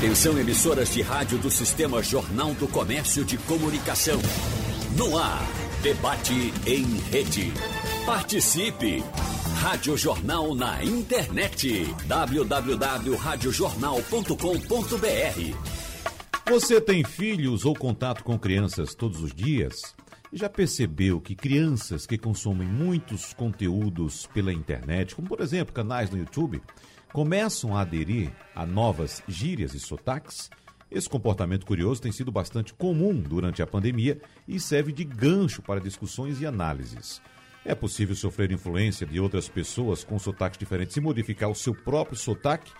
Atenção emissoras de rádio do Sistema Jornal do Comércio de Comunicação. No ar, debate em rede. Participe! Rádio Jornal na internet. www.radiojornal.com.br Você tem filhos ou contato com crianças todos os dias? Já percebeu que crianças que consomem muitos conteúdos pela internet, como por exemplo canais no YouTube, começam a aderir a novas gírias e sotaques? Esse comportamento curioso tem sido bastante comum durante a pandemia e serve de gancho para discussões e análises. É possível sofrer influência de outras pessoas com sotaques diferentes e modificar o seu próprio sotaque?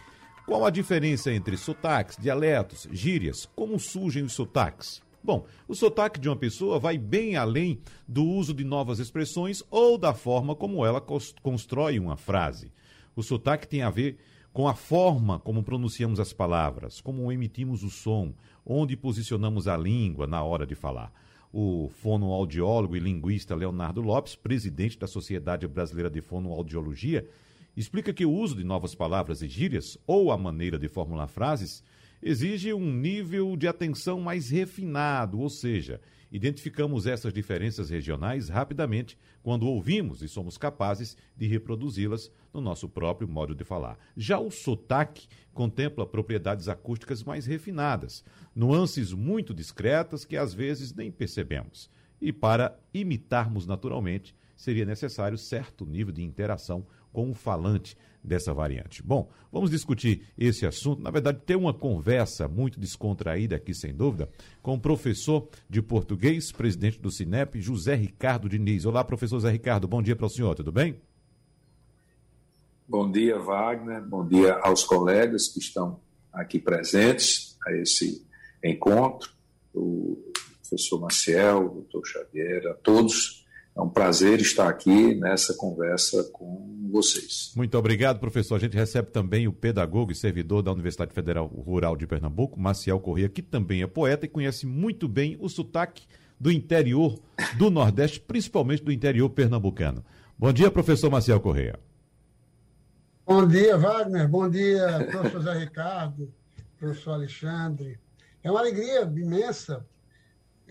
Qual a diferença entre sotaques, dialetos, gírias? Como surgem os sotaques? Bom, o sotaque de uma pessoa vai bem além do uso de novas expressões ou da forma como ela constrói uma frase. O sotaque tem a ver com a forma como pronunciamos as palavras, como emitimos o som, onde posicionamos a língua na hora de falar. O fonoaudiólogo e linguista Leonardo Lopes, presidente da Sociedade Brasileira de Fonoaudiologia, explica que o uso de novas palavras e gírias, ou a maneira de formular frases, exige um nível de atenção mais refinado, ou seja, identificamos essas diferenças regionais rapidamente quando ouvimos e somos capazes de reproduzi-las no nosso próprio modo de falar. Já o sotaque contempla propriedades acústicas mais refinadas, nuances muito discretas que às vezes nem percebemos. E para imitarmos naturalmente, seria necessário certo nível de interação com o falante dessa variante. Bom, vamos discutir esse assunto, na verdade, ter uma conversa muito descontraída aqui, sem dúvida, com o professor de português, presidente do Cinep, José Ricardo Diniz. Olá, professor José Ricardo, bom dia para o senhor, tudo bem? Bom dia, Wagner, bom dia aos colegas que estão aqui presentes a esse encontro, o professor Maciel, o doutor Xavier, a todos é um prazer estar aqui nessa conversa com vocês. Muito obrigado, professor. A gente recebe também o pedagogo e servidor da Universidade Federal Rural de Pernambuco, Maciel Corrêa, que também é poeta e conhece muito bem o sotaque do interior do Nordeste, principalmente do interior pernambucano. Bom dia, professor Maciel Corrêa. Bom dia, Wagner. Bom dia, professor Zé Ricardo, professor Alexandre. É uma alegria imensa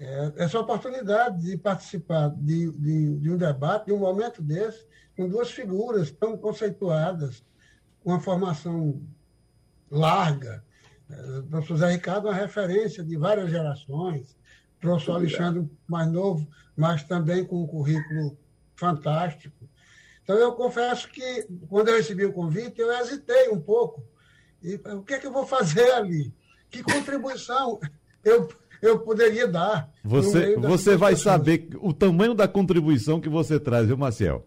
é, essa oportunidade de participar de, de, de, um debate, de um momento desse, com duas figuras tão conceituadas, com uma formação larga. É, o professor Zé Ricardo é uma referência de várias gerações, o professor Alexandre mais novo, mas também com um currículo fantástico. Então, eu confesso que, quando eu recebi o convite, eu hesitei um pouco. E, o que é que eu vou fazer ali? Que contribuição eu eu poderia dar. Você, você vai saber o tamanho da contribuição que você traz, viu, Marcel?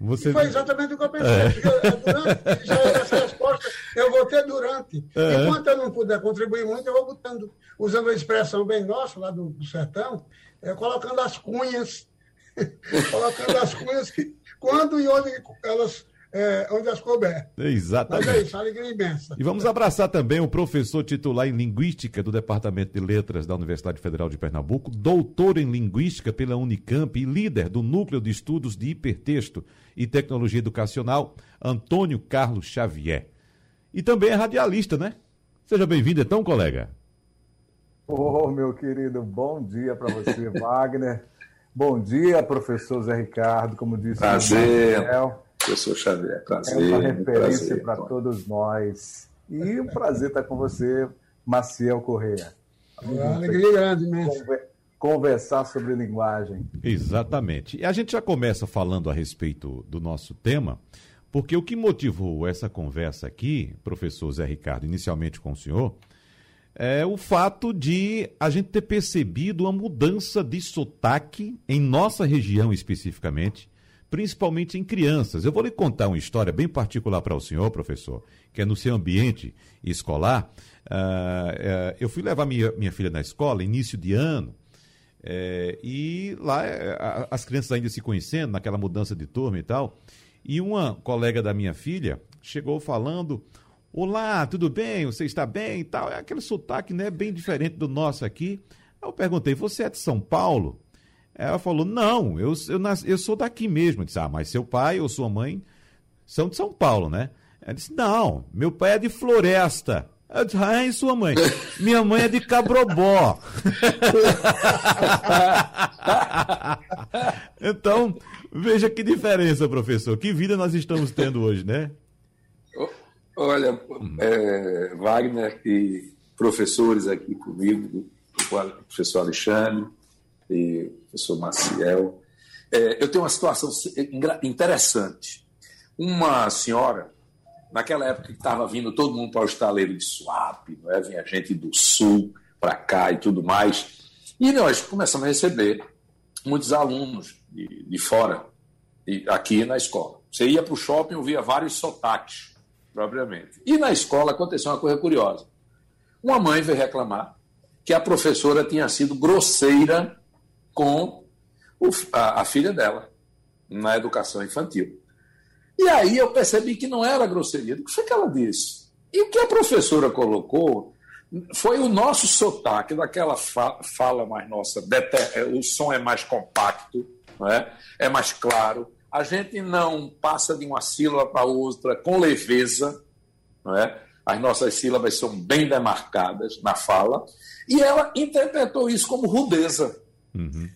Você... foi exatamente o que eu pensei. É. Durante, já essa resposta eu vou ter durante. É. Enquanto eu não puder contribuir muito, eu vou botando, usando a expressão bem nossa lá do, do sertão, é, colocando as cunhas, colocando as cunhas que quando e onde elas é, onde as couber. Exatamente. Mas é isso, alegria imensa. E vamos abraçar também o professor titular em Linguística do Departamento de Letras da Universidade Federal de Pernambuco, doutor em Linguística pela Unicamp e líder do Núcleo de Estudos de Hipertexto e Tecnologia Educacional, Antônio Carlos Xavier. E também é radialista, né? Seja bem-vindo, então, colega. Ô, oh, meu querido, bom dia para você, Wagner. Bom dia, professor Zé Ricardo, como disse Prazer. o Daniel. Professor Xavier, prazer. É uma referência para todos nós. E um prazer estar com você, Maciel Correia. Uma alegria grande mesmo. Conversar sobre linguagem. Exatamente. E a gente já começa falando a respeito do nosso tema, porque o que motivou essa conversa aqui, professor Zé Ricardo, inicialmente com o senhor, é o fato de a gente ter percebido uma mudança de sotaque em nossa região especificamente, principalmente em crianças. Eu vou lhe contar uma história bem particular para o senhor, professor, que é no seu ambiente escolar. Uh, uh, eu fui levar minha, minha filha na escola, início de ano, uh, e lá as crianças ainda se conhecendo, naquela mudança de turma e tal. E uma colega da minha filha chegou falando: Olá, tudo bem? Você está bem e tal? É aquele sotaque né, bem diferente do nosso aqui. Eu perguntei: Você é de São Paulo? Ela falou: Não, eu, eu, nasci, eu sou daqui mesmo. Eu disse: Ah, mas seu pai ou sua mãe são de São Paulo, né? Ela disse: Não, meu pai é de Floresta. Eu disse, ah, é sua mãe? Minha mãe é de Cabrobó. então, veja que diferença, professor. Que vida nós estamos tendo hoje, né? Olha, é, Wagner e professores aqui comigo, o professor Alexandre e o professor Maciel, é, eu tenho uma situação interessante. Uma senhora, naquela época que estava vindo todo mundo para o estaleiro de Suape, não é? vinha gente do sul para cá e tudo mais, e nós começamos a receber muitos alunos de, de fora, de, aqui na escola. Você ia para o shopping, ouvia vários sotaques, propriamente. E na escola aconteceu uma coisa curiosa. Uma mãe veio reclamar que a professora tinha sido grosseira com o, a, a filha dela na educação infantil. E aí eu percebi que não era grosseria. O que foi que ela disse? E o que a professora colocou foi o nosso sotaque, daquela fala mais nossa, o som é mais compacto, não é? é mais claro. A gente não passa de uma sílaba para outra com leveza, não é? as nossas sílabas são bem demarcadas na fala, e ela interpretou isso como rudeza. Uhum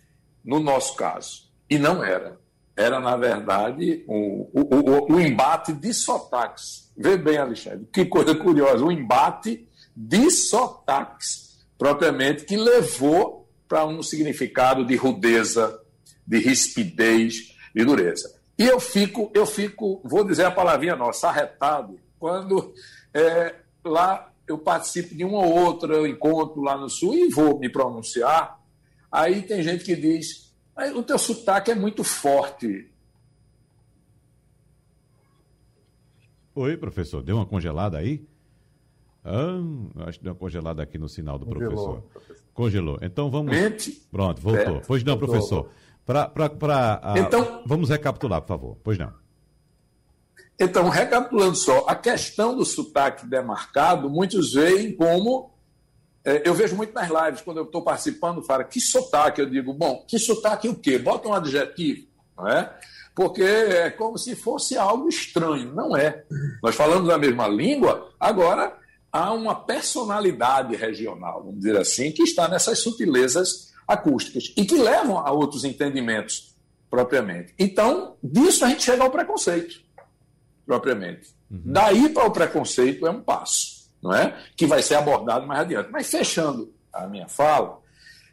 no nosso caso. E não era. Era, na verdade, o, o, o, o embate de sotaques. Vê bem, Alexandre, que coisa curiosa. O embate de sotaques, propriamente, que levou para um significado de rudeza, de rispidez, de dureza. E eu fico, eu fico, vou dizer a palavrinha nossa, arretado, quando é, lá eu participo de um ou outro encontro lá no Sul e vou me pronunciar Aí tem gente que diz: o teu sotaque é muito forte. Oi, professor, deu uma congelada aí? Ah, acho que deu uma congelada aqui no sinal do Congelou, professor. Congelou. Então vamos. Mente. Pronto, voltou. É. Pois não, professor. Pra, pra, pra, a... Então, vamos recapitular, por favor. Pois não. Então, recapitulando só, a questão do sotaque demarcado, muitos veem como eu vejo muito nas lives, quando eu estou participando, fala que sotaque. Eu digo, bom, que sotaque o quê? Bota um adjetivo, não é? Porque é como se fosse algo estranho. Não é. Nós falamos a mesma língua, agora há uma personalidade regional, vamos dizer assim, que está nessas sutilezas acústicas e que levam a outros entendimentos propriamente. Então, disso a gente chega ao preconceito, propriamente. Uhum. Daí para o preconceito é um passo não é? que vai ser abordado mais adiante. Mas fechando a minha fala,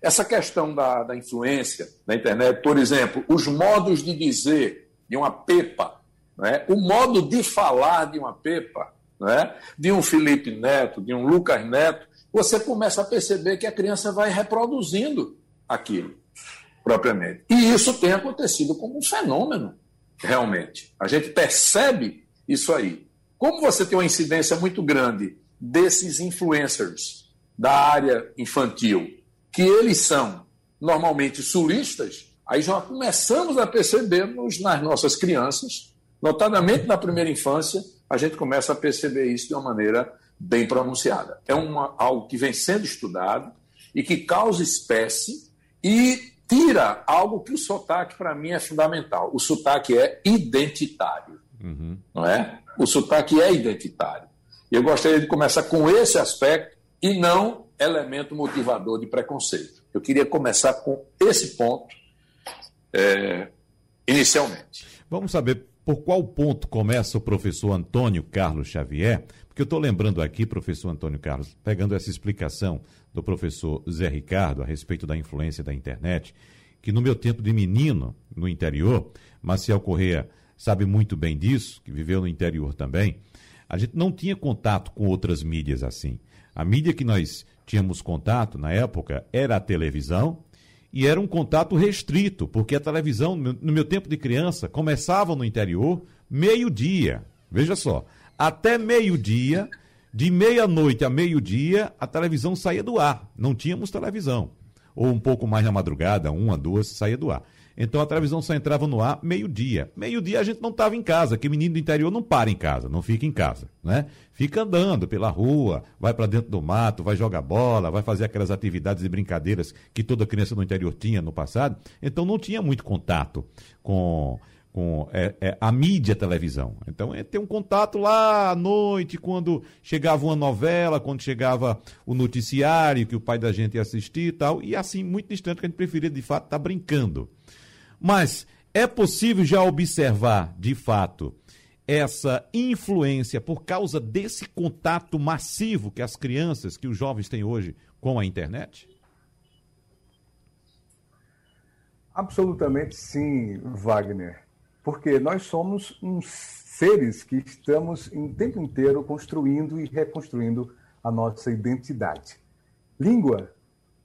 essa questão da, da influência da internet, por exemplo, os modos de dizer de uma pepa, não é? o modo de falar de uma pepa, não é? de um Felipe Neto, de um Lucas Neto, você começa a perceber que a criança vai reproduzindo aquilo propriamente. E isso tem acontecido como um fenômeno, realmente. A gente percebe isso aí. Como você tem uma incidência muito grande desses influencers da área infantil, que eles são normalmente sulistas, aí já começamos a perceber nas nossas crianças, notadamente na primeira infância, a gente começa a perceber isso de uma maneira bem pronunciada. É uma, algo que vem sendo estudado e que causa espécie e tira algo que o sotaque, para mim, é fundamental. O sotaque é identitário, uhum. não é? O sotaque é identitário. Eu gostaria de começar com esse aspecto e não elemento motivador de preconceito. Eu queria começar com esse ponto é, inicialmente. Vamos saber por qual ponto começa o professor Antônio Carlos Xavier, porque eu estou lembrando aqui, professor Antônio Carlos, pegando essa explicação do professor Zé Ricardo a respeito da influência da internet, que no meu tempo de menino, no interior, Maciel Correia sabe muito bem disso, que viveu no interior também, a gente não tinha contato com outras mídias assim. A mídia que nós tínhamos contato na época era a televisão e era um contato restrito, porque a televisão, no meu tempo de criança, começava no interior meio-dia. Veja só, até meio-dia, de meia-noite a meio-dia, a televisão saía do ar. Não tínhamos televisão. Ou um pouco mais na madrugada, uma, duas, saía do ar. Então a televisão só entrava no ar meio-dia. Meio-dia a gente não estava em casa, que menino do interior não para em casa, não fica em casa, né? Fica andando pela rua, vai para dentro do mato, vai jogar bola, vai fazer aquelas atividades e brincadeiras que toda criança no interior tinha no passado. Então não tinha muito contato com com é, é, a mídia televisão. Então é ter um contato lá à noite, quando chegava uma novela, quando chegava o noticiário que o pai da gente ia assistir e tal, e assim, muito distante que a gente preferia de fato estar tá brincando. Mas é possível já observar, de fato, essa influência por causa desse contato massivo que as crianças, que os jovens têm hoje com a internet? Absolutamente sim, Wagner. Porque nós somos uns seres que estamos em tempo inteiro construindo e reconstruindo a nossa identidade. Língua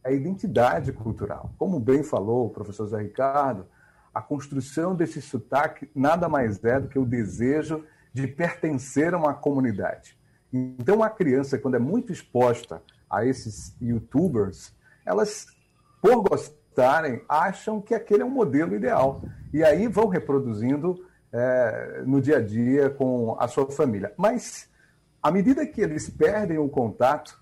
é identidade cultural. Como bem falou o professor Zé Ricardo, a construção desse sotaque nada mais é do que o desejo de pertencer a uma comunidade. Então, a criança, quando é muito exposta a esses youtubers, elas, por gostarem, acham que aquele é um modelo ideal. E aí vão reproduzindo é, no dia a dia com a sua família. Mas, à medida que eles perdem o contato,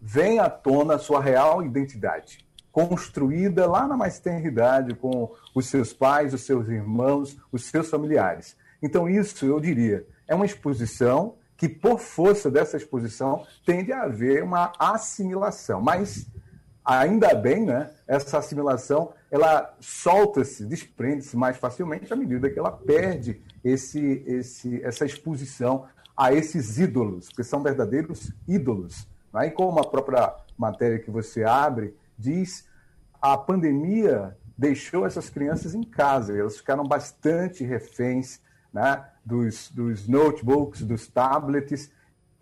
vem à tona a sua real identidade construída lá na mais tenra idade com os seus pais, os seus irmãos, os seus familiares. Então, isso, eu diria, é uma exposição que, por força dessa exposição, tende a haver uma assimilação. Mas, ainda bem, né, essa assimilação ela solta-se, desprende-se mais facilmente à medida que ela perde esse, esse, essa exposição a esses ídolos, que são verdadeiros ídolos. Né? E como a própria matéria que você abre, diz, a pandemia deixou essas crianças em casa, elas ficaram bastante reféns né, dos, dos notebooks, dos tablets,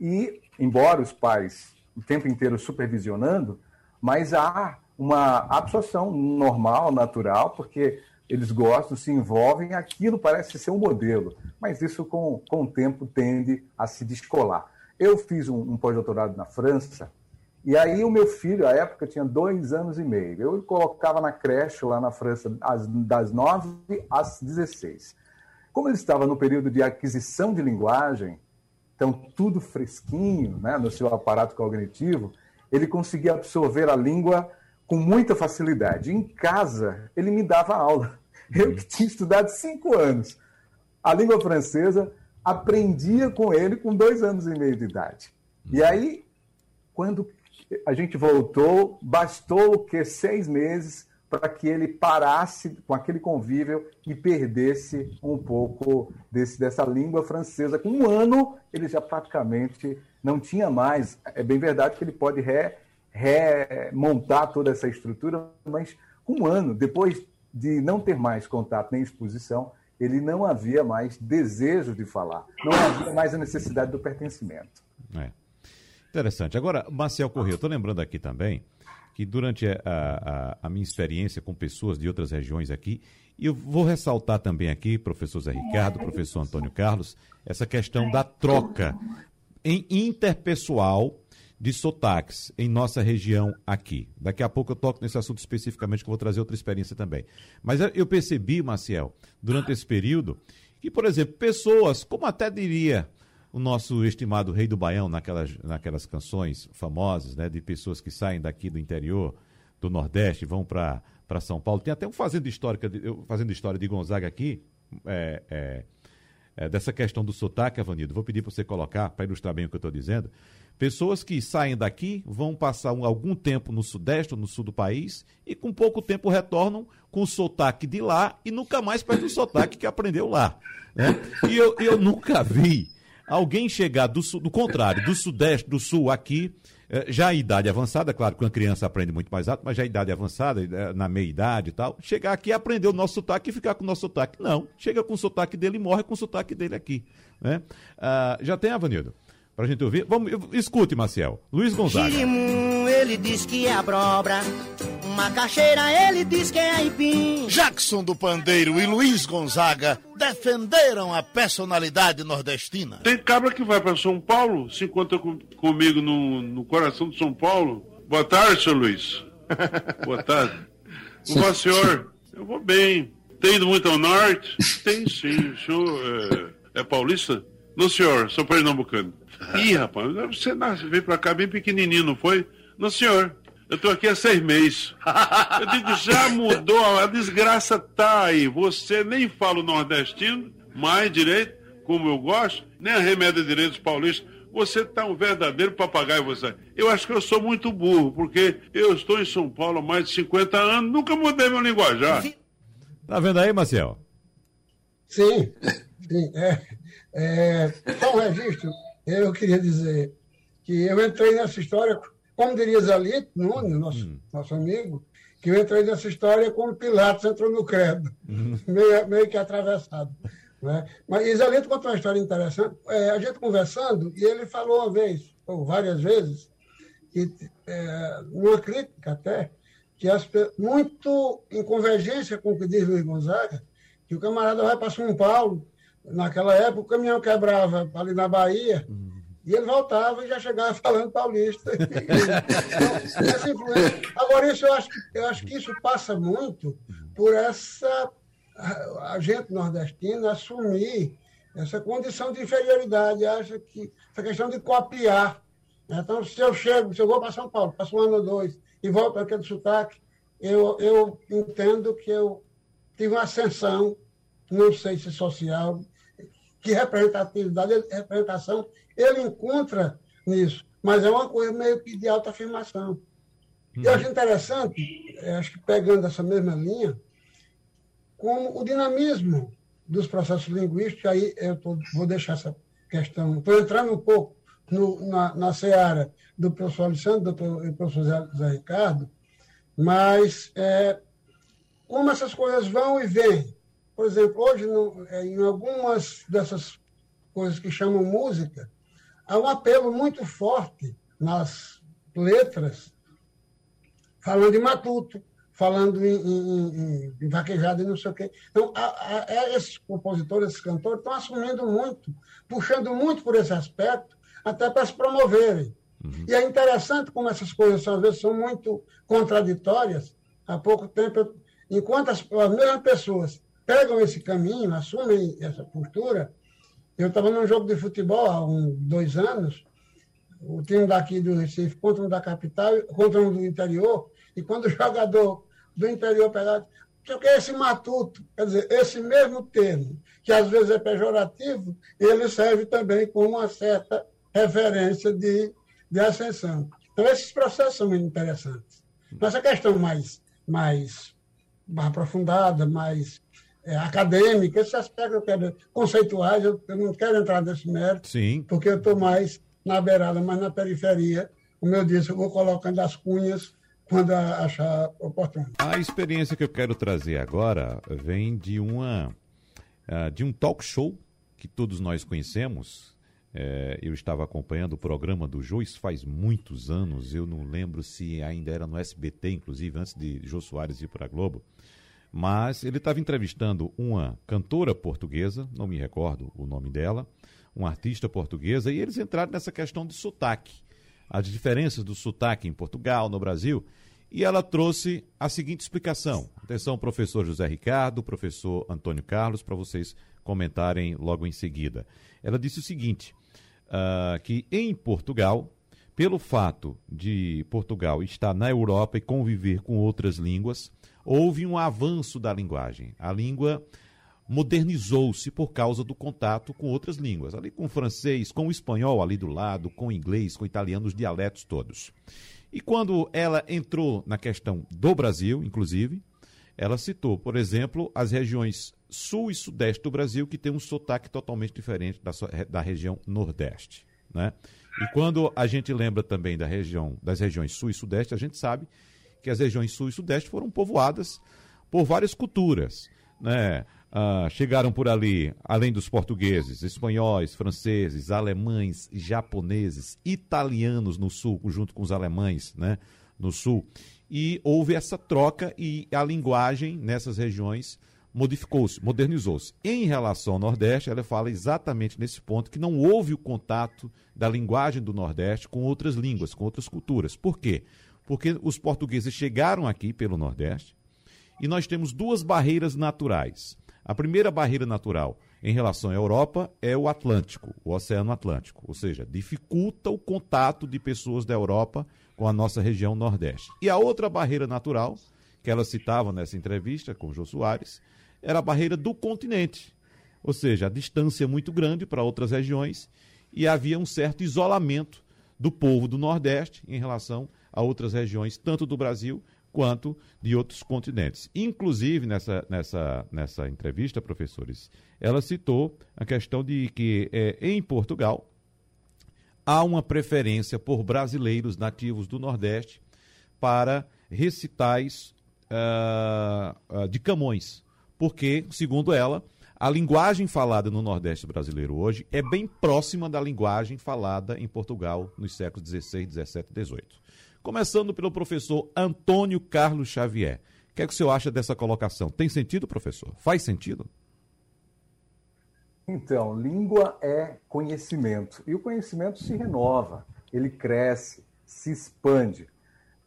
e, embora os pais o tempo inteiro supervisionando, mas há uma absorção normal, natural, porque eles gostam, se envolvem, aquilo parece ser um modelo, mas isso com, com o tempo tende a se descolar. Eu fiz um, um pós-doutorado na França, e aí o meu filho, à época, tinha dois anos e meio. Eu colocava na creche lá na França das nove às 16. Como ele estava no período de aquisição de linguagem, então tudo fresquinho né, no seu aparato cognitivo, ele conseguia absorver a língua com muita facilidade. Em casa, ele me dava aula. Eu que tinha estudado cinco anos a língua francesa, aprendia com ele com dois anos e meio de idade. E aí, quando a gente voltou, bastou que seis meses para que ele parasse com aquele convívio e perdesse um pouco desse, dessa língua francesa. Com um ano, ele já praticamente não tinha mais. É bem verdade que ele pode re, remontar toda essa estrutura, mas com um ano, depois de não ter mais contato nem exposição, ele não havia mais desejo de falar, não havia mais a necessidade do pertencimento. É. Interessante. Agora, Marcel Corrêa, eu estou lembrando aqui também que durante a, a, a, minha experiência com pessoas de outras regiões aqui, e eu vou ressaltar também aqui, professor Zé Ricardo, professor Antônio Carlos, essa questão da troca em interpessoal de sotaques em nossa região aqui. Daqui a pouco eu toco nesse assunto especificamente, que eu vou trazer outra experiência também. Mas eu percebi, Marcel, durante esse período, que, por exemplo, pessoas, como até diria o nosso estimado Rei do Baião naquelas, naquelas canções famosas, né, de pessoas que saem daqui do interior, do Nordeste, vão para São Paulo. Tem até um fazendo histórica, fazendo história de Gonzaga aqui, é, é, é, dessa questão do sotaque, Avanido. Vou pedir para você colocar, para ilustrar bem o que eu estou dizendo. Pessoas que saem daqui, vão passar um, algum tempo no Sudeste ou no Sul do país e com pouco tempo retornam com o sotaque de lá e nunca mais perde o sotaque que aprendeu lá. Né? E eu, eu nunca vi alguém chegar do, do contrário, do sudeste, do sul aqui, eh, já a idade avançada, claro que uma criança aprende muito mais rápido, mas já a idade avançada, eh, na meia idade e tal, chegar aqui, aprender o nosso sotaque e ficar com o nosso sotaque. Não, chega com o sotaque dele e morre com o sotaque dele aqui. Né? Ah, já tem, Avanildo? Pra gente ouvir. Vamos, escute, Marcel. Luiz Gonzaga. Girimum, ele diz que é. Macaxeira, ele diz que é aipim. Jackson do Pandeiro e Luiz Gonzaga defenderam a personalidade nordestina. Tem cabra que vai para São Paulo, se encontra com, comigo no, no coração de São Paulo. Boa tarde, seu Luiz. Boa tarde. Como vai, senhor? Eu vou bem. Tem ido muito ao norte? Tem sim. O senhor é, é paulista? Não, senhor, sou pernambucano. Ih, rapaz, você nasce, veio pra cá bem pequenininho, não foi? Não, senhor. Eu estou aqui há seis meses. Eu digo, já mudou, a desgraça tá aí. Você nem fala o nordestino mais direito, como eu gosto, nem a remédio direito dos paulistas. Você está um verdadeiro papagaio, você. Eu acho que eu sou muito burro, porque eu estou em São Paulo há mais de 50 anos, nunca mudei meu linguajar. Tá vendo aí, Marcel? Sim, sim. É, é, só um registro, eu queria dizer que eu entrei nessa história, como diria Zalito Nunes, nosso, hum. nosso amigo, que eu entrei nessa história como Pilatos entrou no credo, hum. meio, meio que atravessado. Né? Mas Isalito contou uma história interessante. É, a gente conversando, e ele falou uma vez, ou várias vezes, que, é, numa crítica até, que as, muito em convergência com o que diz Luiz Gonzaga, que o camarada vai para São Paulo, naquela época o caminhão quebrava ali na Bahia, uhum. E ele voltava e já chegava falando paulista. então, essa influência. Agora, isso eu acho, eu acho que isso passa muito por essa a gente nordestino assumir essa condição de inferioridade, acha que essa questão de copiar. Então, se eu chego, se eu vou para São Paulo, passo um ano ou dois e volto para aquele sotaque, eu, eu entendo que eu tive uma ascensão, não sei se social, que representatividade, representação, ele encontra nisso, mas é uma coisa meio que de alta afirmação. Uhum. Eu acho interessante, acho que pegando essa mesma linha, como o dinamismo dos processos linguísticos, aí eu tô, vou deixar essa questão, estou entrando um pouco no, na, na seara do professor Alexandre doutor, e do professor Zé, Zé Ricardo, mas é, como essas coisas vão e vêm. Por exemplo, hoje, no, é, em algumas dessas coisas que chamam música, há um apelo muito forte nas letras, falando de matuto, falando em, em, em, vaquejada e não sei o quê. Então, a, a, é, esses compositores, esses cantores, estão assumindo muito, puxando muito por esse aspecto, até para se promoverem. Uhum. E é interessante como essas coisas, às vezes, são muito contraditórias. Há pouco tempo, eu, enquanto as, as mesmas pessoas pegam esse caminho, assumem essa postura, eu estava num jogo de futebol há um, dois anos, o time daqui do Recife contra um da capital, contra um do interior, e quando o jogador do interior pegar, o que esse matuto? Quer dizer, esse mesmo termo, que às vezes é pejorativo, ele serve também como uma certa referência de, de ascensão. Então, esses processos são muito interessantes. Mas a questão mais, mais aprofundada, mais é, acadêmica, esse aspecto eu quero, conceituais, eu, eu, não quero entrar nesse mérito, Sim. porque eu estou mais na beirada, mais na periferia. Como eu disse, eu vou colocando as cunhas quando achar oportuno. A experiência que eu quero trazer agora vem de uma uh, de um talk show que todos nós conhecemos. É, eu estava acompanhando o programa do Jô, isso faz muitos anos, eu não lembro se ainda era no SBT, inclusive, antes de Jô Soares ir para a Globo. Mas ele estava entrevistando uma cantora portuguesa, não me recordo o nome dela, uma artista portuguesa, e eles entraram nessa questão de sotaque, as diferenças do sotaque em Portugal, no Brasil. E ela trouxe a seguinte explicação. Atenção, professor José Ricardo, professor Antônio Carlos, para vocês comentarem logo em seguida. Ela disse o seguinte: uh, que em Portugal, pelo fato de Portugal estar na Europa e conviver com outras línguas, houve um avanço da linguagem. A língua modernizou-se por causa do contato com outras línguas, ali com o francês, com o espanhol ali do lado, com o inglês, com o italiano, os dialetos todos. E quando ela entrou na questão do Brasil, inclusive, ela citou, por exemplo, as regiões sul e sudeste do Brasil, que tem um sotaque totalmente diferente da, da região nordeste. Né? E quando a gente lembra também da região, das regiões sul e sudeste, a gente sabe que as regiões sul e sudeste foram povoadas por várias culturas. Né? Ah, chegaram por ali, além dos portugueses, espanhóis, franceses, alemães, japoneses, italianos no sul, junto com os alemães né, no sul. E houve essa troca e a linguagem nessas regiões modificou-se, modernizou-se. Em relação ao Nordeste, ela fala exatamente nesse ponto que não houve o contato da linguagem do Nordeste com outras línguas, com outras culturas. Por quê? Porque os portugueses chegaram aqui pelo Nordeste e nós temos duas barreiras naturais a primeira barreira natural em relação à Europa é o Atlântico, o Oceano Atlântico, ou seja, dificulta o contato de pessoas da Europa com a nossa região Nordeste. E a outra barreira natural, que ela citava nessa entrevista com o Jô Soares, era a barreira do continente, ou seja, a distância muito grande para outras regiões e havia um certo isolamento do povo do Nordeste em relação a outras regiões, tanto do Brasil quanto de outros continentes. Inclusive, nessa, nessa, nessa entrevista, professores, ela citou a questão de que é, em Portugal há uma preferência por brasileiros nativos do Nordeste para recitais uh, de Camões, porque, segundo ela, a linguagem falada no Nordeste brasileiro hoje é bem próxima da linguagem falada em Portugal nos séculos XVI, XVII e XVIII. Começando pelo professor Antônio Carlos Xavier. O que é que o senhor acha dessa colocação? Tem sentido, professor? Faz sentido? Então, língua é conhecimento. E o conhecimento se renova, ele cresce, se expande.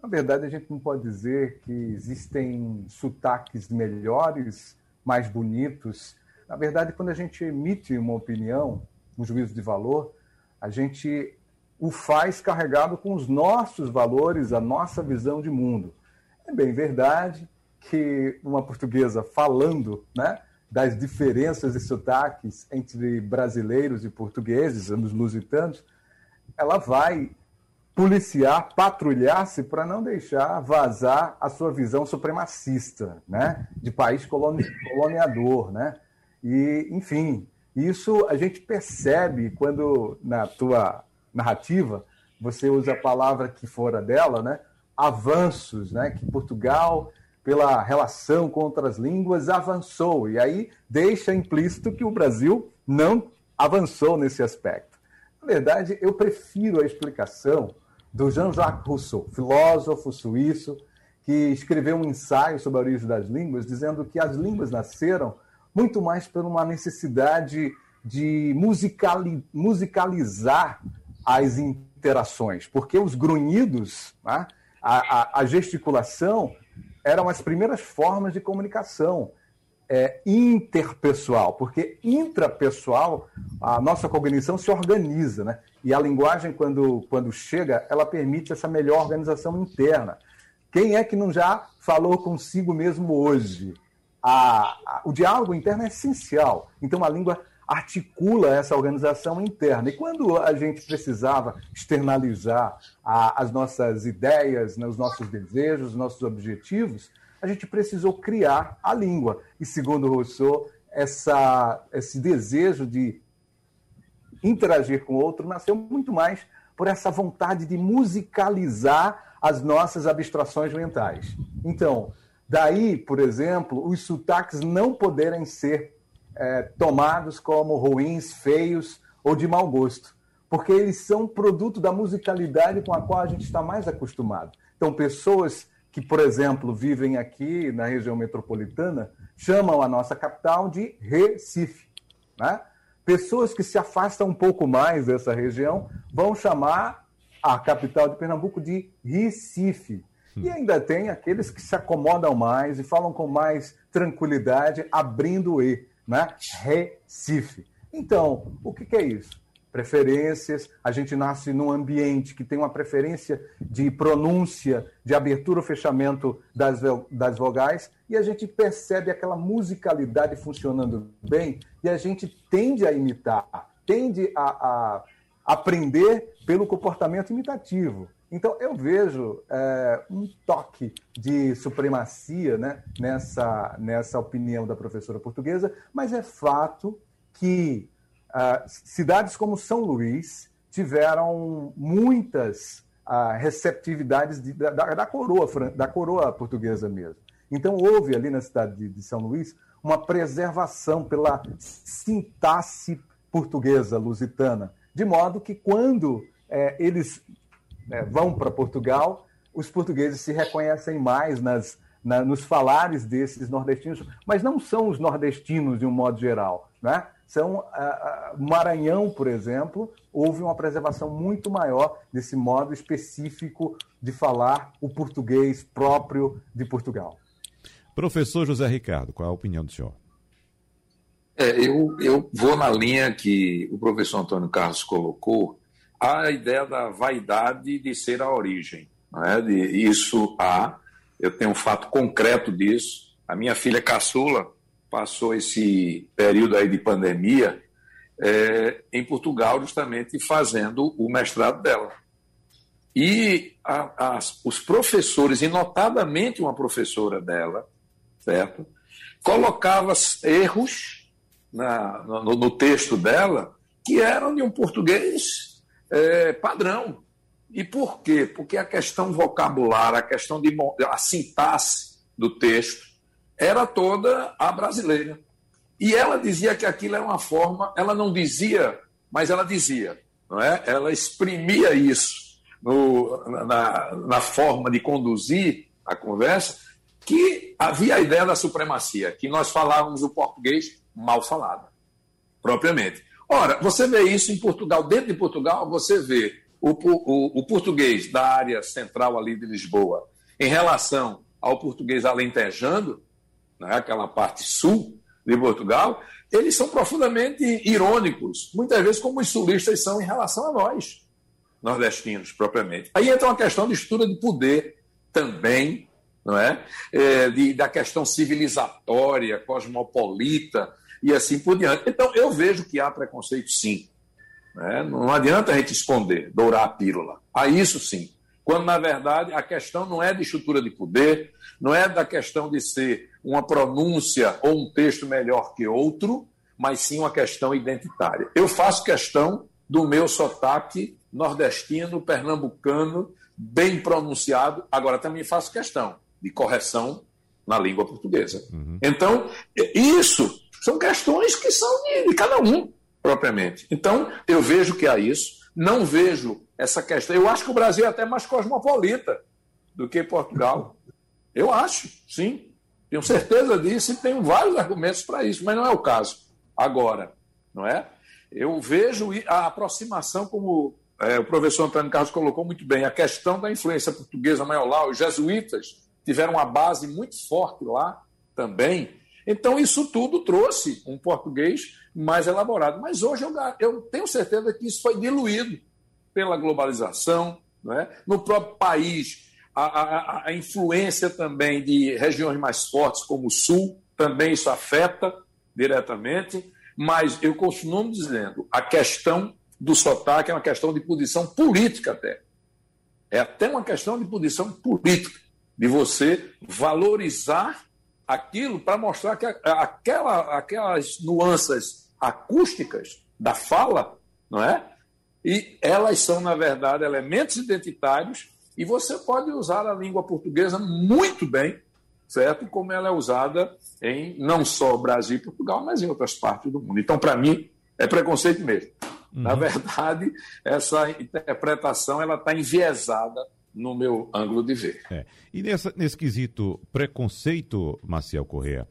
Na verdade, a gente não pode dizer que existem sotaques melhores, mais bonitos. Na verdade, quando a gente emite uma opinião, um juízo de valor, a gente o faz carregado com os nossos valores, a nossa visão de mundo. É bem verdade que uma portuguesa falando né, das diferenças e sotaques entre brasileiros e portugueses, os lusitanos, ela vai policiar, patrulhar-se para não deixar vazar a sua visão supremacista, né, de país coloni coloniador, né? E, enfim, isso a gente percebe quando na tua narrativa, você usa a palavra que fora dela, né? Avanços, né? Que Portugal, pela relação com outras línguas, avançou. E aí deixa implícito que o Brasil não avançou nesse aspecto. Na verdade, eu prefiro a explicação do Jean-Jacques Rousseau, filósofo suíço, que escreveu um ensaio sobre a origem das línguas, dizendo que as línguas nasceram muito mais por uma necessidade de musicali musicalizar as interações, porque os grunhidos, né, a, a, a, gesticulação, eram as primeiras formas de comunicação é, interpessoal, porque intrapessoal, a nossa cognição se organiza, né? e a linguagem, quando, quando chega, ela permite essa melhor organização interna. Quem é que não já falou consigo mesmo hoje? A, a, o diálogo interno é essencial. Então, a língua articula essa organização interna. E quando a gente precisava externalizar a, as nossas ideias, né, os nossos desejos, os nossos objetivos, a gente precisou criar a língua. E segundo Rousseau, essa, esse desejo de interagir com o outro nasceu muito mais por essa vontade de musicalizar as nossas abstrações mentais. Então, daí, por exemplo, os sotaques não poderem ser é, tomados como ruins, feios ou de mau gosto, porque eles são produto da musicalidade com a qual a gente está mais acostumado. Então, pessoas que, por exemplo, vivem aqui na região metropolitana chamam a nossa capital de Recife. Né? Pessoas que se afastam um pouco mais dessa região vão chamar a capital de Pernambuco de Recife. E ainda tem aqueles que se acomodam mais e falam com mais tranquilidade, abrindo o E né? Recife. Então, o que, que é isso? Preferências, a gente nasce num ambiente que tem uma preferência de pronúncia, de abertura ou fechamento das, das vogais, e a gente percebe aquela musicalidade funcionando bem, e a gente tende a imitar, tende a, a aprender pelo comportamento imitativo. Então, eu vejo é, um toque de supremacia né, nessa, nessa opinião da professora portuguesa, mas é fato que uh, cidades como São Luís tiveram muitas uh, receptividades de, da, da, coroa, da coroa portuguesa mesmo. Então, houve ali na cidade de, de São Luís uma preservação pela sintaxe portuguesa lusitana, de modo que quando é, eles né, vão para Portugal, os portugueses se reconhecem mais nas, na, nos falares desses nordestinos, mas não são os nordestinos de um modo geral. Né? São uh, Maranhão, por exemplo, houve uma preservação muito maior desse modo específico de falar o português próprio de Portugal. Professor José Ricardo, qual é a opinião do senhor? É, eu, eu vou na linha que o professor Antônio Carlos colocou, a ideia da vaidade de ser a origem. Não é? de, isso há, eu tenho um fato concreto disso. A minha filha caçula passou esse período aí de pandemia é, em Portugal, justamente fazendo o mestrado dela. E a, as, os professores, e notadamente uma professora dela, certo? colocava erros na, no, no, texto dela que eram de um português é, padrão. E por quê? Porque a questão vocabular, a questão de a sintaxe do texto era toda a brasileira. E ela dizia que aquilo era uma forma, ela não dizia, mas ela dizia, não é? Ela exprimia isso no, na, na forma de conduzir a conversa, que havia a ideia da supremacia, que nós falávamos o português mal falado, propriamente. Ora, você vê isso em Portugal, dentro de Portugal, você vê o, o, o português da área central ali de Lisboa em relação ao português alentejando, né, aquela parte sul, de Portugal, eles são profundamente irônicos, muitas vezes como os sulistas são em relação a nós, nordestinos, propriamente. Aí entra uma questão de estrutura de poder também, não é? é de, da questão civilizatória, cosmopolita e assim por diante. Então, eu vejo que há preconceito sim. Né? Não adianta a gente esconder, dourar a pílula. Há isso sim. Quando, na verdade, a questão não é de estrutura de poder, não é da questão de ser uma pronúncia ou um texto melhor que outro, mas sim uma questão identitária. Eu faço questão do meu sotaque nordestino, pernambucano, bem pronunciado, agora também faço questão de correção na língua portuguesa. Uhum. Então, isso são questões que são de, de cada um, propriamente. Então, eu vejo que há isso, não vejo essa questão. Eu acho que o Brasil é até mais cosmopolita do que Portugal. Eu acho, sim. Tenho certeza disso e tenho vários argumentos para isso, mas não é o caso agora, não é? Eu vejo a aproximação, como é, o professor Antônio Carlos colocou muito bem, a questão da influência portuguesa maior lá, os jesuítas tiveram uma base muito forte lá também. Então, isso tudo trouxe um português mais elaborado. Mas hoje eu, eu tenho certeza que isso foi diluído pela globalização, não é? no próprio país a, a, a influência também de regiões mais fortes, como o Sul, também isso afeta diretamente, mas eu continuo dizendo, a questão do sotaque é uma questão de posição política até. É até uma questão de posição política, de você valorizar aquilo para mostrar que aquela, aquelas nuances acústicas da fala, não é? E elas são, na verdade, elementos identitários e você pode usar a língua portuguesa muito bem, certo? Como ela é usada em não só Brasil e Portugal, mas em outras partes do mundo. Então, para mim, é preconceito mesmo. Uhum. Na verdade, essa interpretação ela está enviesada no meu ângulo de ver. É. E nessa, nesse quesito preconceito, Marcel Correa,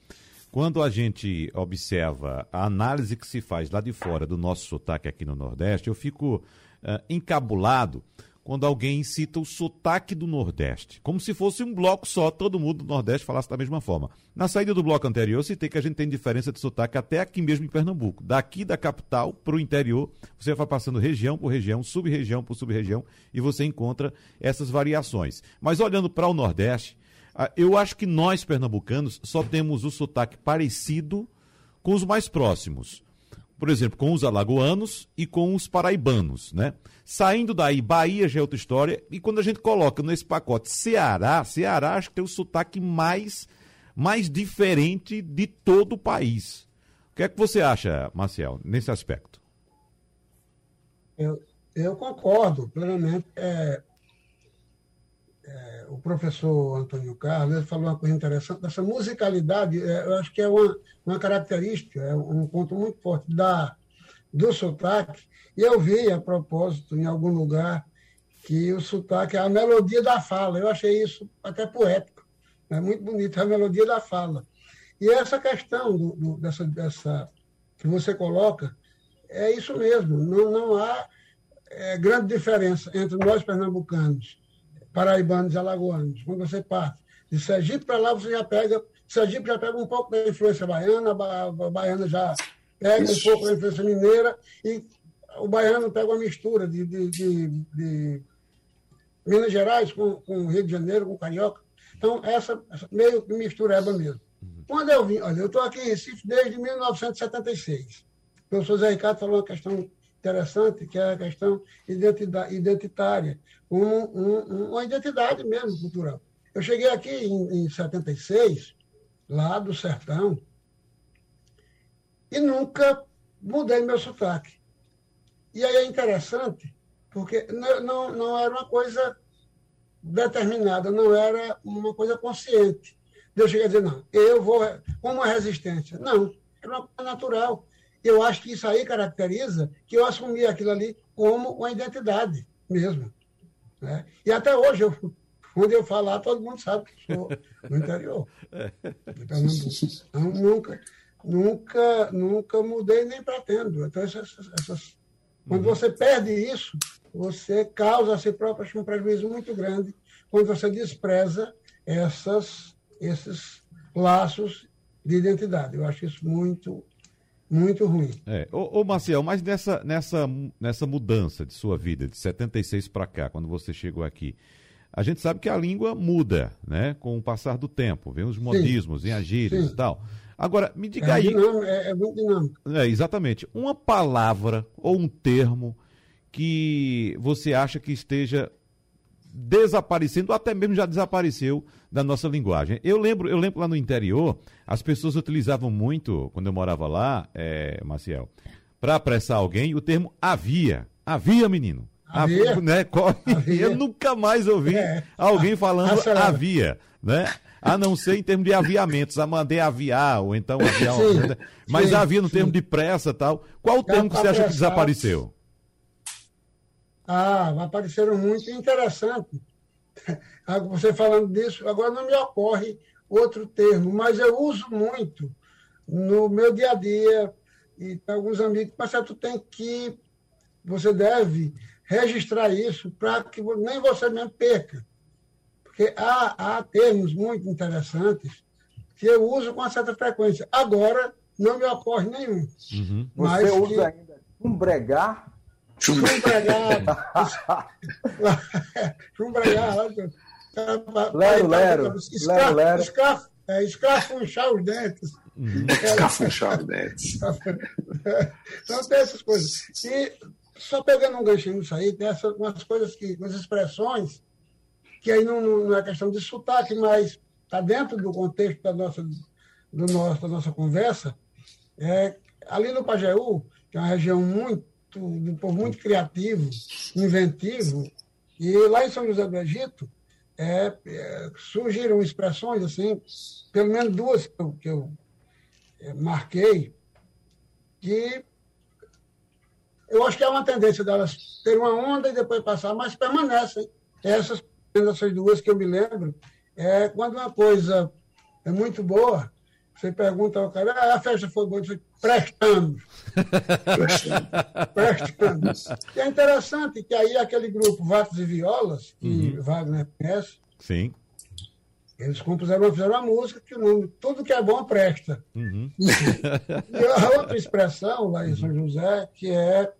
quando a gente observa a análise que se faz lá de fora do nosso sotaque aqui no Nordeste, eu fico uh, encabulado quando alguém cita o sotaque do Nordeste, como se fosse um bloco só, todo mundo do Nordeste falasse da mesma forma. Na saída do bloco anterior, eu citei que a gente tem diferença de sotaque até aqui mesmo em Pernambuco. Daqui da capital para o interior, você vai passando região por região, sub-região por sub-região, e você encontra essas variações. Mas olhando para o Nordeste, ah, eu acho que nós, pernambucanos, só temos o sotaque parecido com os mais próximos por exemplo, com os alagoanos e com os paraibanos, né? Saindo daí, Bahia já é outra história, e quando a gente coloca nesse pacote Ceará, Ceará acho que tem o sotaque mais, mais diferente de todo o país. O que é que você acha, Marcel, nesse aspecto? Eu, eu concordo plenamente. É, o professor Antônio Carlos ele falou uma coisa interessante, dessa musicalidade, é, eu acho que é uma, uma característica, é um ponto muito forte da, do sotaque. E eu vi, a propósito, em algum lugar, que o sotaque é a melodia da fala. Eu achei isso até poético, é muito bonito, a melodia da fala. E essa questão do, do, dessa, dessa que você coloca, é isso mesmo, não, não há é, grande diferença entre nós pernambucanos paraibanos e alagoanos. Quando você parte de Sergipe para lá, você já pega Sergipe já pega um pouco da influência baiana, a baiana já pega Isso. um pouco da influência mineira, e o baiano pega uma mistura de, de, de, de Minas Gerais com, com Rio de Janeiro, com Carioca. Então, essa, essa meio que mistureba mesmo. Uhum. Quando eu vim, olha, eu estou aqui em Recife desde 1976. O professor Zé Ricardo falou uma questão interessante, que é a questão identitária, um, um, uma identidade mesmo cultural. Eu cheguei aqui em, em 76, lá do sertão, e nunca mudei meu sotaque. E aí é interessante, porque não, não era uma coisa determinada, não era uma coisa consciente. Eu cheguei a dizer, não, eu vou, uma resistência. Não, era uma coisa natural. Eu acho que isso aí caracteriza que eu assumi aquilo ali como uma identidade mesmo. Né? E até hoje, eu, quando eu falar, todo mundo sabe que sou do interior. Então, não, nunca, nunca, nunca mudei nem pretendo. Então, essas, essas, quando uhum. você perde isso, você causa a si próprio um prejuízo muito grande quando você despreza essas, esses laços de identidade. Eu acho isso muito, muito ruim. É. Ô, ô Marcel, mas nessa, nessa, nessa mudança de sua vida, de 76 para cá, quando você chegou aqui, a gente sabe que a língua muda, né? Com o passar do tempo, vem os modismos, vem as gírias e tal. Agora, me diga é aí. Dinâmico, é, é muito dinâmico. É, exatamente. Uma palavra ou um termo que você acha que esteja desaparecendo, ou até mesmo já desapareceu da nossa linguagem. Eu lembro, eu lembro lá no interior, as pessoas utilizavam muito, quando eu morava lá, é, Maciel, para apressar alguém, o termo havia. Havia, menino. Havia. havia né? havia. Eu nunca mais ouvi é. alguém falando havia, né? A não ser em termos de aviamentos, a mandei aviar, ou então aviar. Sim? Mas sim, havia no sim. termo de pressa tal. Qual o termo que você acha que desapareceu? Ah, apareceram muito interessante. Você falando disso, agora não me ocorre outro termo, mas eu uso muito no meu dia a dia e tem alguns amigos, mas tu tem que, você deve registrar isso para que nem você mesmo perca. Porque há, há termos muito interessantes que eu uso com uma certa frequência. Agora, não me ocorre nenhum. Uhum. Você usa que... ainda umbregar Chumbregar. Chumbregar. Lero, lero. Lero, lero. Escrafunchar os dentes. Escrafunchar os dentes. Então tem essas coisas. E só pegando um ganchinho nisso aí, tem essas, umas coisas que, umas expressões, que aí não, não é questão de sotaque, mas está dentro do contexto da nossa, do nosso, da nossa conversa. É, ali no Pajeú, que é uma região muito muito, um povo muito criativo, inventivo. E lá em São José do Egito, é, é, surgiram expressões assim, pelo menos duas que eu, que eu é, marquei, que eu acho que é uma tendência delas ter uma onda e depois passar, mas permanecem. Essas, essas duas que eu me lembro, é quando uma coisa é muito boa, você pergunta ao cara, ah, a festa foi boa, prestando. prestando. prestando. E é interessante que aí aquele grupo Vatos e Violas, que uhum. Wagner conhece, Sim. eles compuseram, fizeram uma música que o nome Tudo que é bom presta. Uhum. e a outra expressão lá em São José, que é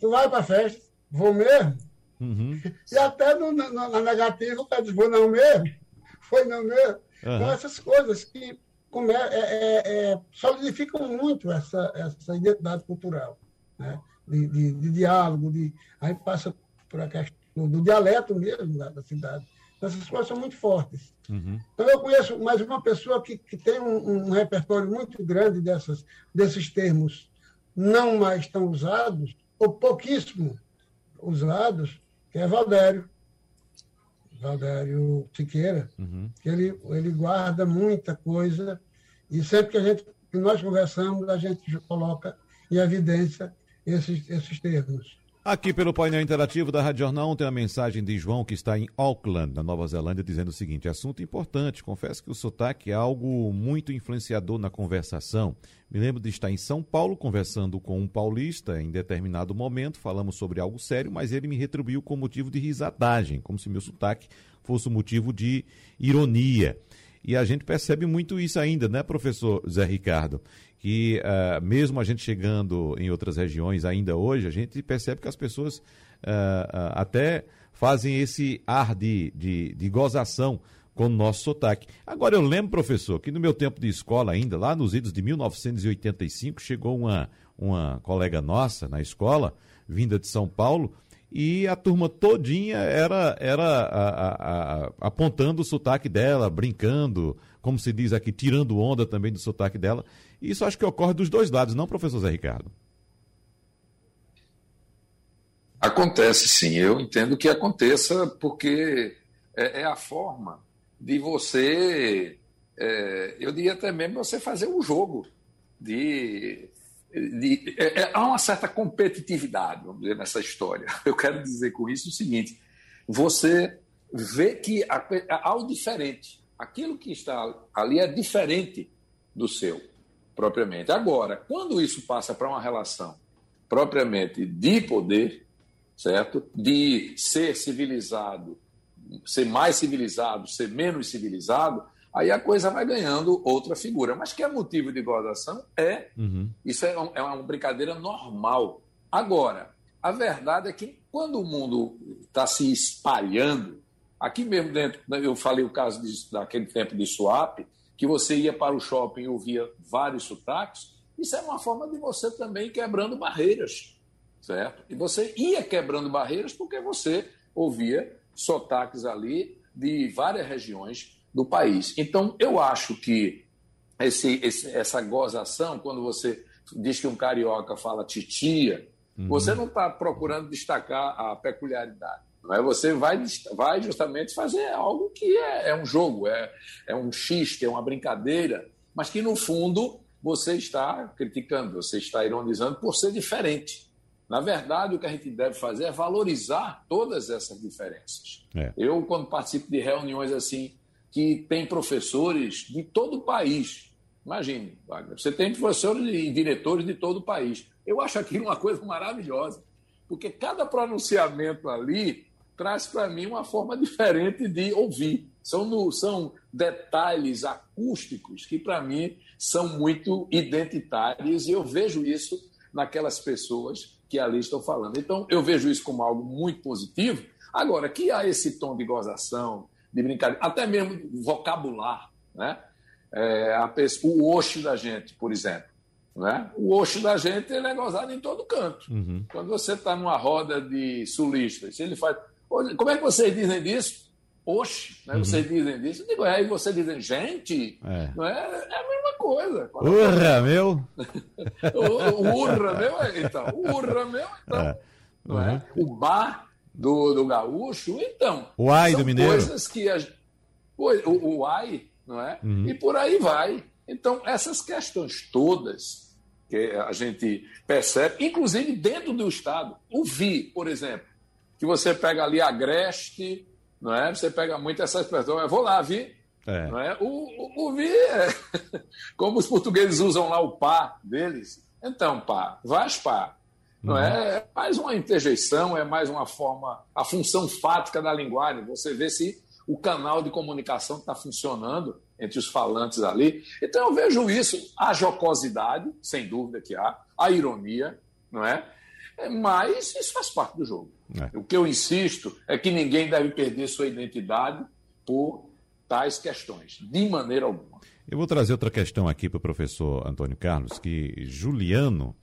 tu vai para a festa, vou mesmo. Uhum. E até no, no, na negativa o cara diz, vou não mesmo, foi não mesmo. Então, essas coisas que come, é, é, é, solidificam muito essa, essa identidade cultural, né? de, de, de diálogo, de, aí passa por a questão do dialeto mesmo da, da cidade. Então, essas coisas são muito fortes. Uhum. Então, eu conheço mais uma pessoa que, que tem um, um, repertório muito grande dessas, desses termos não mais tão usados, ou pouquíssimo usados, que é Valdério. Valdério Siqueira, uhum. que ele, ele guarda muita coisa e sempre que a gente que nós conversamos, a gente coloca em evidência esses, esses termos. Aqui pelo painel interativo da Rádio Jornal tem a mensagem de João, que está em Auckland, na Nova Zelândia, dizendo o seguinte: assunto importante. Confesso que o sotaque é algo muito influenciador na conversação. Me lembro de estar em São Paulo conversando com um paulista em determinado momento, falamos sobre algo sério, mas ele me retribuiu com motivo de risadagem, como se meu sotaque fosse motivo de ironia. E a gente percebe muito isso ainda, né, professor Zé Ricardo? Que uh, mesmo a gente chegando em outras regiões ainda hoje, a gente percebe que as pessoas uh, uh, até fazem esse ar de, de, de gozação com o nosso sotaque. Agora, eu lembro, professor, que no meu tempo de escola ainda, lá nos idos de 1985, chegou uma, uma colega nossa na escola, vinda de São Paulo, e a turma todinha era, era a, a, a, apontando o sotaque dela, brincando, como se diz aqui, tirando onda também do sotaque dela. Isso acho que ocorre dos dois lados, não, professor Zé Ricardo? Acontece sim, eu entendo que aconteça porque é, é a forma de você, é, eu diria até mesmo você fazer um jogo de, de é, é, há uma certa competitividade, vamos dizer, nessa história. Eu quero dizer com isso o seguinte: você vê que há o diferente, aquilo que está ali é diferente do seu propriamente. Agora, quando isso passa para uma relação propriamente de poder, certo? De ser civilizado, ser mais civilizado, ser menos civilizado, aí a coisa vai ganhando outra figura. Mas que é motivo de gozação? É. Uhum. Isso é, um, é uma brincadeira normal. Agora, a verdade é que quando o mundo está se espalhando, aqui mesmo dentro, né, eu falei o caso de, daquele tempo de swap, que você ia para o shopping e ouvia vários sotaques, isso é uma forma de você também quebrando barreiras certo? E você ia quebrando barreiras porque você ouvia sotaques ali de várias regiões do país. Então, eu acho que esse, esse, essa gozação, quando você diz que um carioca fala titia, uhum. você não está procurando destacar a peculiaridade. É? Você vai, vai justamente fazer algo que é, é um jogo, é, é um xiste, é uma brincadeira, mas que no fundo você está criticando, você está ironizando por ser diferente. Na verdade, o que a gente deve fazer é valorizar todas essas diferenças. É. Eu, quando participo de reuniões assim, que tem professores de todo o país, imagine, Wagner, você tem professores e diretores de todo o país. Eu acho aquilo uma coisa maravilhosa, porque cada pronunciamento ali traz para mim uma forma diferente de ouvir. São, no, são detalhes acústicos que, para mim, são muito identitários e eu vejo isso naquelas pessoas que ali estão falando. Então, eu vejo isso como algo muito positivo. Agora, que há esse tom de gozação, de brincadeira, até mesmo vocabular, né? É, a, o oxo da gente, por exemplo. Né? O oxo da gente ele é gozado em todo canto. Uhum. Quando você está numa roda de sulistas, ele faz. Como é que vocês dizem disso? Oxe, né? Uhum. vocês dizem disso. Eu digo, é, e vocês dizem, gente, é. Não é, é a mesma coisa. Urra, meu! urra, meu, então. Urra, meu, então. É. Não uhum. é? O bar do, do gaúcho, então. O ai do mineiro. coisas que a, o, o, o ai, não é? Uhum. E por aí vai. Então, essas questões todas que a gente percebe, inclusive dentro do Estado. O VI, por exemplo, que você pega ali a Agreste, não é? Você pega muito essa expressão, eu vou lá, vi. É. Não é? O, o, o vi é como os portugueses usam lá o pá deles. Então, pá, vais pá. Não é? uhum. é? é mais uma interjeição, é mais uma forma, a função fática da linguagem. Você vê se o canal de comunicação está funcionando entre os falantes ali. Então eu vejo isso, a jocosidade, sem dúvida que há, a ironia, não é? é mas isso faz parte do jogo. É. O que eu insisto é que ninguém deve perder sua identidade por tais questões, de maneira alguma. Eu vou trazer outra questão aqui para o professor Antônio Carlos, que Juliano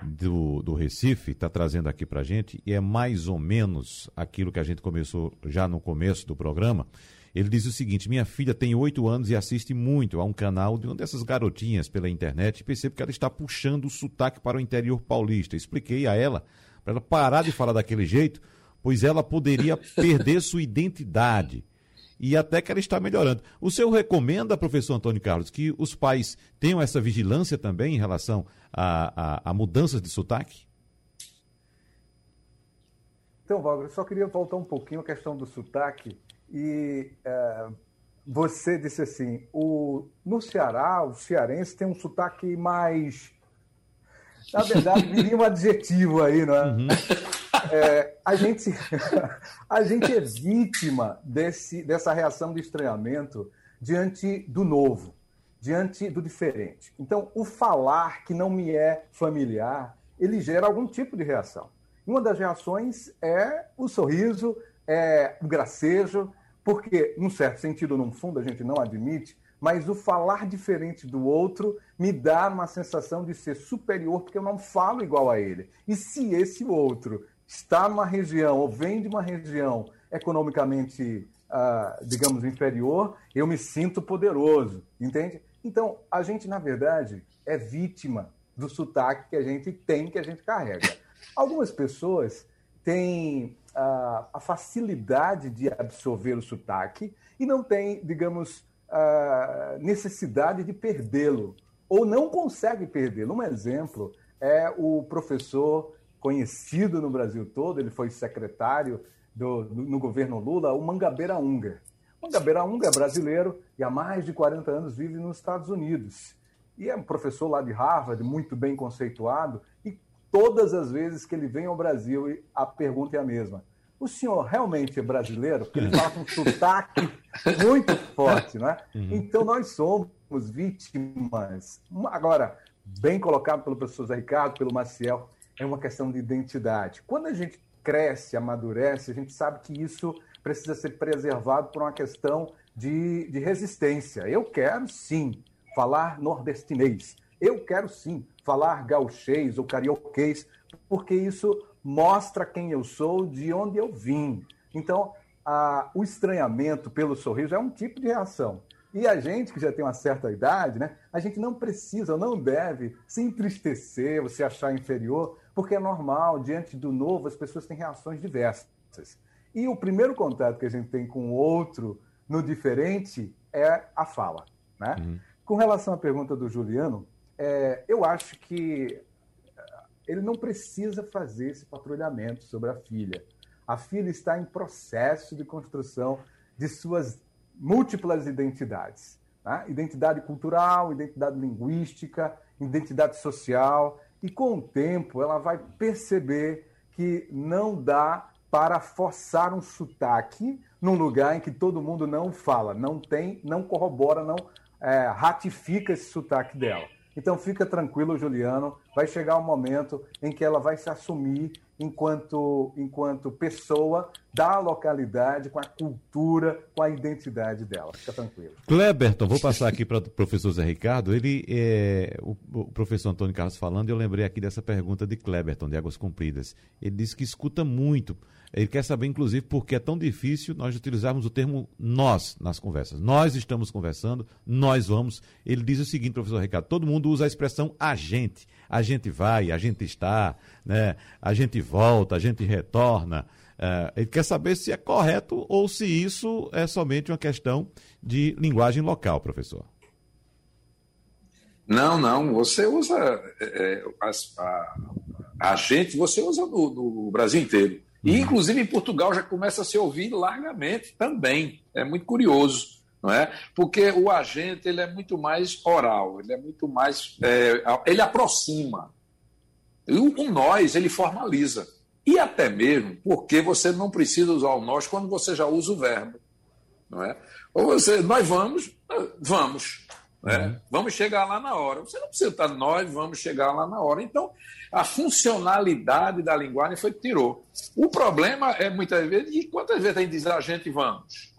do, do Recife está trazendo aqui para a gente, e é mais ou menos aquilo que a gente começou já no começo do programa. Ele diz o seguinte: minha filha tem oito anos e assiste muito a um canal de uma dessas garotinhas pela internet e percebo que ela está puxando o sotaque para o interior paulista. Expliquei a ela para ela parar de falar daquele jeito, pois ela poderia perder sua identidade. E até que ela está melhorando. O senhor recomenda, professor Antônio Carlos, que os pais tenham essa vigilância também em relação a, a, a mudanças de sotaque? Então, Wagner, só queria voltar um pouquinho à questão do sotaque. E é, você disse assim: o, no Ceará, o cearense tem um sotaque mais na verdade, viria um adjetivo aí, não é? Uhum. É a, gente, a gente é vítima desse, dessa reação de estranhamento diante do novo, diante do diferente. Então, o falar que não me é familiar, ele gera algum tipo de reação. Uma das reações é o sorriso, é o gracejo, porque, num certo sentido, num fundo, a gente não admite, mas o falar diferente do outro me dá uma sensação de ser superior, porque eu não falo igual a ele. E se esse outro está numa região ou vem de uma região economicamente, uh, digamos, inferior, eu me sinto poderoso, entende? Então, a gente, na verdade, é vítima do sotaque que a gente tem, que a gente carrega. Algumas pessoas têm uh, a facilidade de absorver o sotaque e não têm, digamos, uh, necessidade de perdê-lo, ou não consegue perdê-lo. Um exemplo é o professor conhecido no Brasil todo, ele foi secretário do, do, no governo Lula, o Mangabeira Unger. Mangabeira Unger é brasileiro e há mais de 40 anos vive nos Estados Unidos. E é um professor lá de Harvard, muito bem conceituado, e todas as vezes que ele vem ao Brasil, a pergunta é a mesma. O senhor realmente é brasileiro? Porque ele fala com um sotaque muito forte, né? Uhum. Então nós somos vítimas. Agora, bem colocado pelo professor Zé Ricardo, pelo Maciel, é uma questão de identidade. Quando a gente cresce, amadurece, a gente sabe que isso precisa ser preservado por uma questão de, de resistência. Eu quero sim falar nordestinês. Eu quero sim falar gauchês ou carioquês, porque isso mostra quem eu sou, de onde eu vim. Então, a, o estranhamento pelo sorriso é um tipo de reação. E a gente que já tem uma certa idade, né, a gente não precisa, não deve se entristecer se achar inferior, porque é normal, diante do novo, as pessoas têm reações diversas. E o primeiro contato que a gente tem com o outro no diferente é a fala. Né? Uhum. Com relação à pergunta do Juliano, é, eu acho que eh, ele não precisa fazer esse patrulhamento sobre a filha. A filha está em processo de construção de suas múltiplas identidades. Né? Identidade cultural, identidade linguística, identidade social. E com o tempo ela vai perceber que não dá para forçar um sotaque num lugar em que todo mundo não fala, não tem, não corrobora, não é, ratifica esse sotaque dela. Então fica tranquilo, Juliano, vai chegar um momento em que ela vai se assumir enquanto, enquanto pessoa da localidade, com a cultura, com a identidade dela. Fica tranquilo. Kleberton, vou passar aqui para o professor Zé Ricardo. Ele, é, o, o, professor Antônio Carlos falando, eu lembrei aqui dessa pergunta de Kleberton, de Águas Compridas. Ele disse que escuta muito. Ele quer saber, inclusive, por que é tão difícil nós utilizarmos o termo nós nas conversas. Nós estamos conversando, nós vamos. Ele diz o seguinte, professor Ricardo: todo mundo usa a expressão a gente. A gente vai, a gente está, né? a gente volta, a gente retorna. Uh, ele quer saber se é correto ou se isso é somente uma questão de linguagem local, professor. Não, não. Você usa é, a, a, gente, você usa no, no Brasil inteiro. E, uhum. inclusive, em Portugal já começa a se ouvir largamente também. É muito curioso, não é? Porque o agente ele é muito mais oral, ele é muito mais. É, ele aproxima. E o nós, ele formaliza. E até mesmo porque você não precisa usar o nós quando você já usa o verbo. Não é? Ou você, nós vamos, vamos. Uhum. Vamos chegar lá na hora. Você não precisa estar, nós vamos chegar lá na hora. Então, a funcionalidade da linguagem foi que tirou. O problema é muitas vezes, e quantas vezes a gente diz a gente vamos?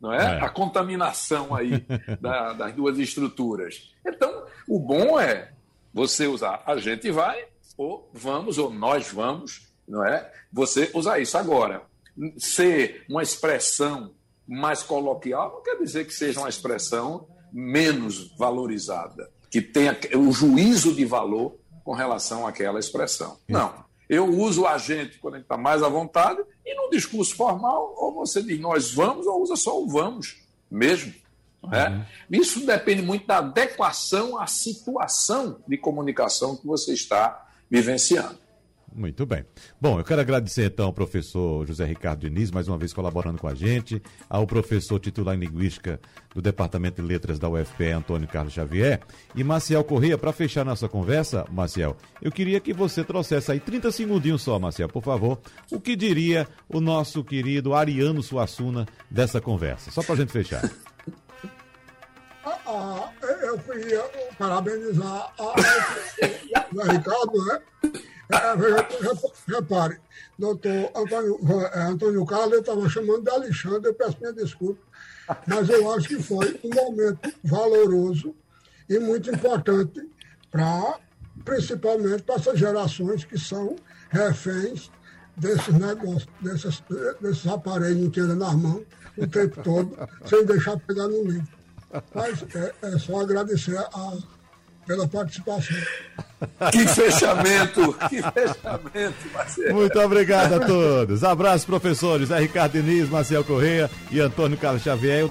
Não é? é. A contaminação aí da, das duas estruturas. Então, o bom é você usar a gente vai, ou vamos, ou nós vamos, não é? Você usar isso. Agora, ser uma expressão mais coloquial não quer dizer que seja uma expressão menos valorizada, que tenha o juízo de valor com relação àquela expressão. Não. Eu uso o agente quando ele está mais à vontade, e no discurso formal, ou você diz nós vamos, ou usa só o vamos mesmo. É? Uhum. Isso depende muito da adequação à situação de comunicação que você está vivenciando. Muito bem. Bom, eu quero agradecer então ao professor José Ricardo Diniz, mais uma vez colaborando com a gente, ao professor titular em Linguística do Departamento de Letras da UFPE, Antônio Carlos Xavier, e Maciel Corrêa, para fechar nossa conversa, Maciel, eu queria que você trouxesse aí 30 segundinhos só, Maciel, por favor, o que diria o nosso querido Ariano Suassuna dessa conversa, só para a gente fechar. Eu queria parabenizar a, a, a Ricardo, né? É, repare, doutor Antônio, é, Antônio Carlos, eu estava chamando de Alexandre, eu peço minha desculpa, mas eu acho que foi um momento valoroso e muito importante para, principalmente para essas gerações que são reféns desses negócios, desses, desses aparelhos andam nas mãos o tempo todo, sem deixar pegar no livro. Mas é, é só agradecer a, pela participação. Que fechamento, que fechamento, Marcelo. Muito obrigado a todos. Abraço, professores. É Ricardo Diniz, Marcel Correia e Antônio Carlos Xavier.